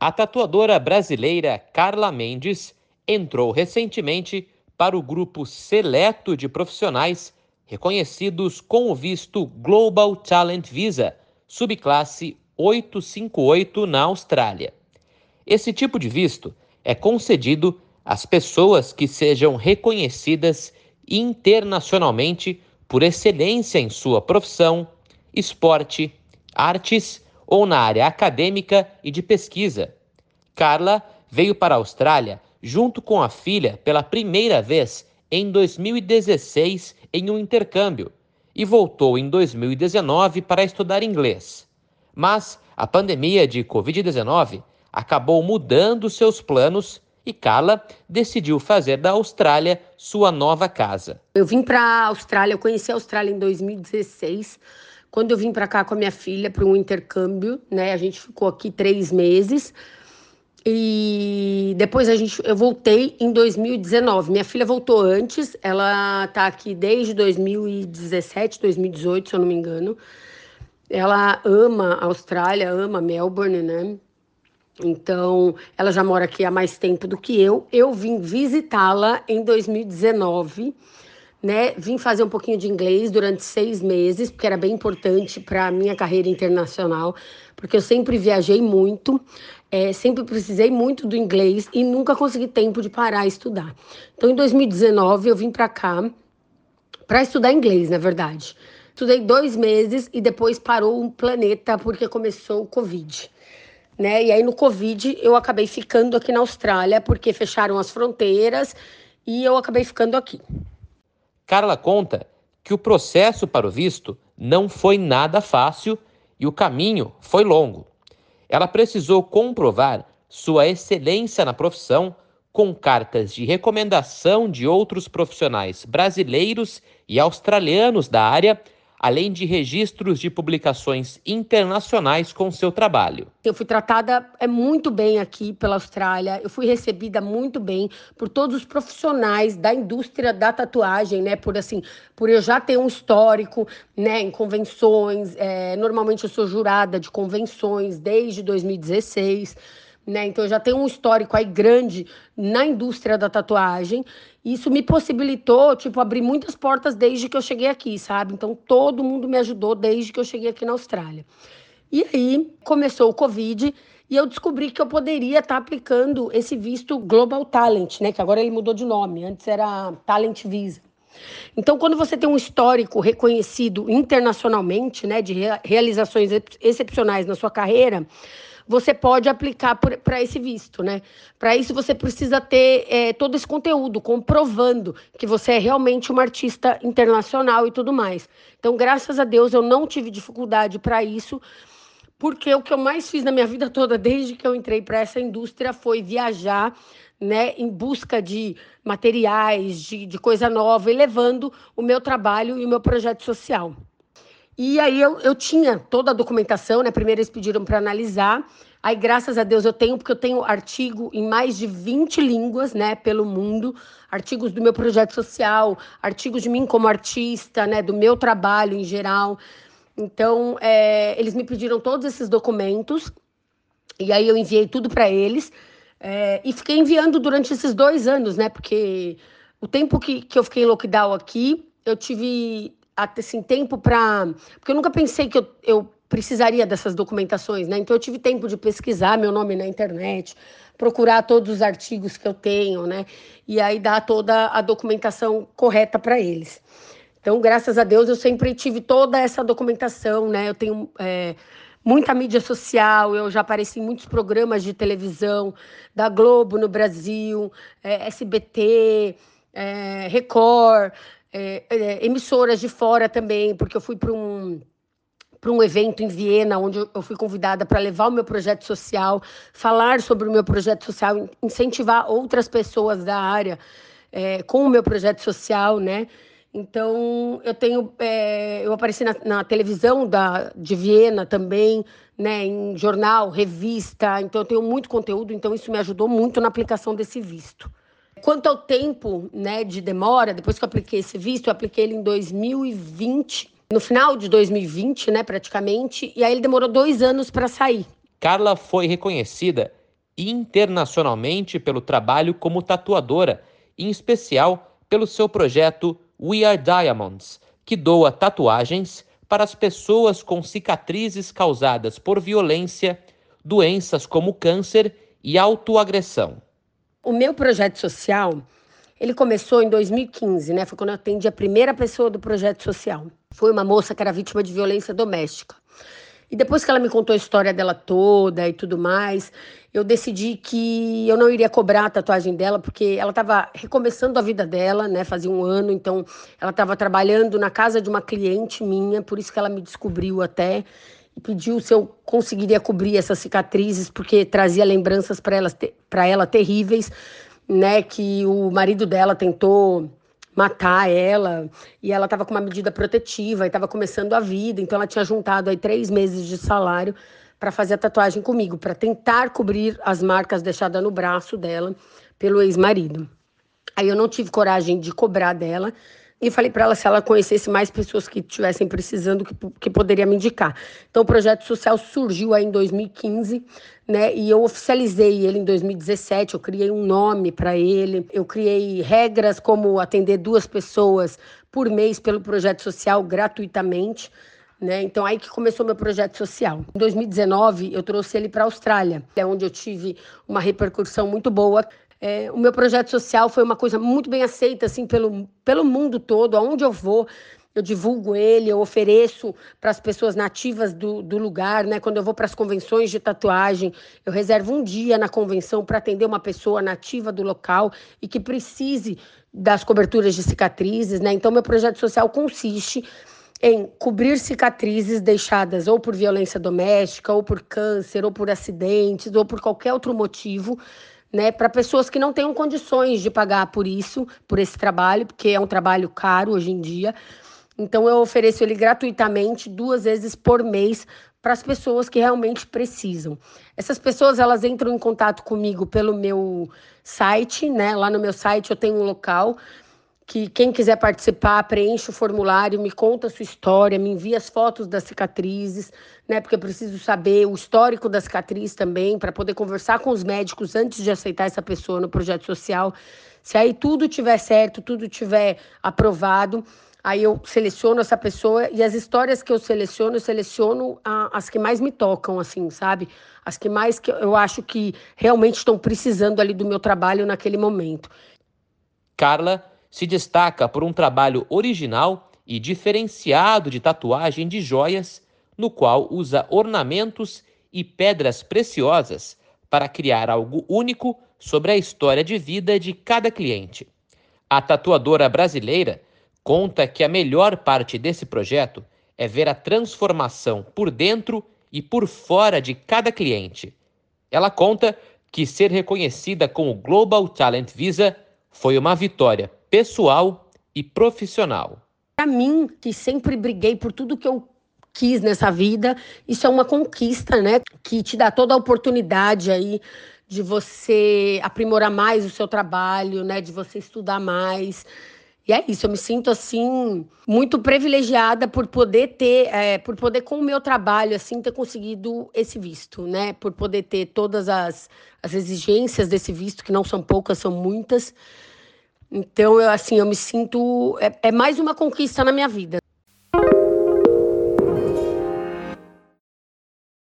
A tatuadora brasileira Carla Mendes entrou recentemente para o grupo seleto de profissionais reconhecidos com o visto Global Talent Visa, subclasse 858 na Austrália. Esse tipo de visto é concedido às pessoas que sejam reconhecidas internacionalmente por excelência em sua profissão, esporte, artes ou na área acadêmica e de pesquisa. Carla veio para a Austrália junto com a filha pela primeira vez em 2016 em um intercâmbio e voltou em 2019 para estudar inglês. Mas a pandemia de Covid-19 acabou mudando seus planos e Carla decidiu fazer da Austrália sua nova casa. Eu vim para a Austrália, eu conheci a Austrália em 2016, quando eu vim para cá com a minha filha para um intercâmbio, né? A gente ficou aqui três meses. E depois a gente, eu voltei em 2019. Minha filha voltou antes, ela tá aqui desde 2017, 2018, se eu não me engano. Ela ama a Austrália, ama Melbourne, né? Então, ela já mora aqui há mais tempo do que eu. Eu vim visitá-la em 2019, né? Vim fazer um pouquinho de inglês durante seis meses, porque era bem importante para a minha carreira internacional, porque eu sempre viajei muito, é, sempre precisei muito do inglês e nunca consegui tempo de parar e estudar. Então, em 2019, eu vim para cá para estudar inglês, na verdade. Estudei dois meses e depois parou o planeta porque começou o Covid. Né? E aí no Covid eu acabei ficando aqui na Austrália porque fecharam as fronteiras e eu acabei ficando aqui. Carla conta que o processo para o visto não foi nada fácil e o caminho foi longo. Ela precisou comprovar sua excelência na profissão com cartas de recomendação de outros profissionais brasileiros e australianos da área além de registros de publicações internacionais com seu trabalho. Eu fui tratada é, muito bem aqui pela Austrália, eu fui recebida muito bem por todos os profissionais da indústria da tatuagem, né? Por assim, por eu já ter um histórico, né, em convenções. É, normalmente eu sou jurada de convenções desde 2016. Né? Então eu já tenho um histórico aí grande na indústria da tatuagem. E isso me possibilitou, tipo, abrir muitas portas desde que eu cheguei aqui, sabe? Então todo mundo me ajudou desde que eu cheguei aqui na Austrália. E aí começou o Covid e eu descobri que eu poderia estar tá aplicando esse visto Global Talent, né? Que agora ele mudou de nome, antes era Talent Visa. Então, quando você tem um histórico reconhecido internacionalmente, né, de realizações excepcionais na sua carreira, você pode aplicar para esse visto, né? Para isso você precisa ter é, todo esse conteúdo comprovando que você é realmente uma artista internacional e tudo mais. Então, graças a Deus, eu não tive dificuldade para isso, porque o que eu mais fiz na minha vida toda, desde que eu entrei para essa indústria, foi viajar. Né, em busca de materiais, de, de coisa nova e levando o meu trabalho e o meu projeto social. E aí eu, eu tinha toda a documentação, né? Primeiro eles pediram para analisar. Aí, graças a Deus, eu tenho, porque eu tenho artigo em mais de 20 línguas, né, pelo mundo, artigos do meu projeto social, artigos de mim como artista, né, do meu trabalho em geral. Então, é, eles me pediram todos esses documentos, e aí eu enviei tudo para eles, é, e fiquei enviando durante esses dois anos, né, porque o tempo que, que eu fiquei em lockdown aqui, eu tive assim, tempo para. Porque eu nunca pensei que eu, eu precisaria dessas documentações, né? Então eu tive tempo de pesquisar meu nome na internet, procurar todos os artigos que eu tenho, né? E aí dar toda a documentação correta para eles. Então, graças a Deus, eu sempre tive toda essa documentação, né? Eu tenho é, muita mídia social, eu já apareci em muitos programas de televisão da Globo no Brasil, é, SBT, é, Record é, é, emissoras de fora também, porque eu fui para um para um evento em Viena, onde eu fui convidada para levar o meu projeto social, falar sobre o meu projeto social, incentivar outras pessoas da área é, com o meu projeto social, né? Então eu tenho, é, eu apareci na, na, televisão da, de Viena também, né? Em jornal, revista. Então eu tenho muito conteúdo. Então isso me ajudou muito na aplicação desse visto. Quanto ao tempo né, de demora, depois que eu apliquei esse visto, eu apliquei ele em 2020, no final de 2020, né, praticamente, e aí ele demorou dois anos para sair. Carla foi reconhecida internacionalmente pelo trabalho como tatuadora, em especial pelo seu projeto We Are Diamonds, que doa tatuagens para as pessoas com cicatrizes causadas por violência, doenças como câncer e autoagressão. O meu projeto social, ele começou em 2015, né? Foi quando eu atendi a primeira pessoa do projeto social. Foi uma moça que era vítima de violência doméstica. E depois que ela me contou a história dela toda e tudo mais, eu decidi que eu não iria cobrar a tatuagem dela, porque ela estava recomeçando a vida dela, né? Fazia um ano, então ela estava trabalhando na casa de uma cliente minha, por isso que ela me descobriu até e pediu se eu conseguiria cobrir essas cicatrizes, porque trazia lembranças para ela, terríveis, né? Que o marido dela tentou matar ela. E ela estava com uma medida protetiva e estava começando a vida, então ela tinha juntado aí três meses de salário para fazer a tatuagem comigo, para tentar cobrir as marcas deixadas no braço dela pelo ex-marido. Aí eu não tive coragem de cobrar dela e falei para ela se ela conhecesse mais pessoas que estivessem precisando, que, que poderia me indicar. Então, o projeto social surgiu aí em 2015, né? E eu oficializei ele em 2017. Eu criei um nome para ele, eu criei regras como atender duas pessoas por mês pelo projeto social gratuitamente. Né? Então aí que começou meu projeto social. Em 2019 eu trouxe ele para a Austrália, é onde eu tive uma repercussão muito boa. É, o meu projeto social foi uma coisa muito bem aceita assim pelo, pelo mundo todo, aonde eu vou, eu divulgo ele, eu ofereço para as pessoas nativas do, do lugar, né? Quando eu vou para as convenções de tatuagem, eu reservo um dia na convenção para atender uma pessoa nativa do local e que precise das coberturas de cicatrizes, né? Então, meu projeto social consiste em cobrir cicatrizes deixadas ou por violência doméstica, ou por câncer, ou por acidentes, ou por qualquer outro motivo né, para pessoas que não tenham condições de pagar por isso, por esse trabalho, porque é um trabalho caro hoje em dia. Então eu ofereço ele gratuitamente duas vezes por mês para as pessoas que realmente precisam. Essas pessoas elas entram em contato comigo pelo meu site, né? Lá no meu site eu tenho um local que quem quiser participar, preenche o formulário, me conta a sua história, me envia as fotos das cicatrizes, né? Porque eu preciso saber o histórico da cicatriz também, para poder conversar com os médicos antes de aceitar essa pessoa no projeto social. Se aí tudo tiver certo, tudo tiver aprovado, aí eu seleciono essa pessoa e as histórias que eu seleciono, eu seleciono as que mais me tocam, assim, sabe? As que mais que eu acho que realmente estão precisando ali do meu trabalho naquele momento. Carla se destaca por um trabalho original e diferenciado de tatuagem de joias, no qual usa ornamentos e pedras preciosas para criar algo único sobre a história de vida de cada cliente. A tatuadora brasileira conta que a melhor parte desse projeto é ver a transformação por dentro e por fora de cada cliente. Ela conta que ser reconhecida com o Global Talent Visa foi uma vitória pessoal e profissional. Para mim, que sempre briguei por tudo que eu quis nessa vida, isso é uma conquista, né? Que te dá toda a oportunidade aí de você aprimorar mais o seu trabalho, né? De você estudar mais. E é isso, eu me sinto assim muito privilegiada por poder ter, é, por poder com o meu trabalho assim ter conseguido esse visto, né? Por poder ter todas as, as exigências desse visto que não são poucas, são muitas. Então, eu, assim, eu me sinto. É, é mais uma conquista na minha vida.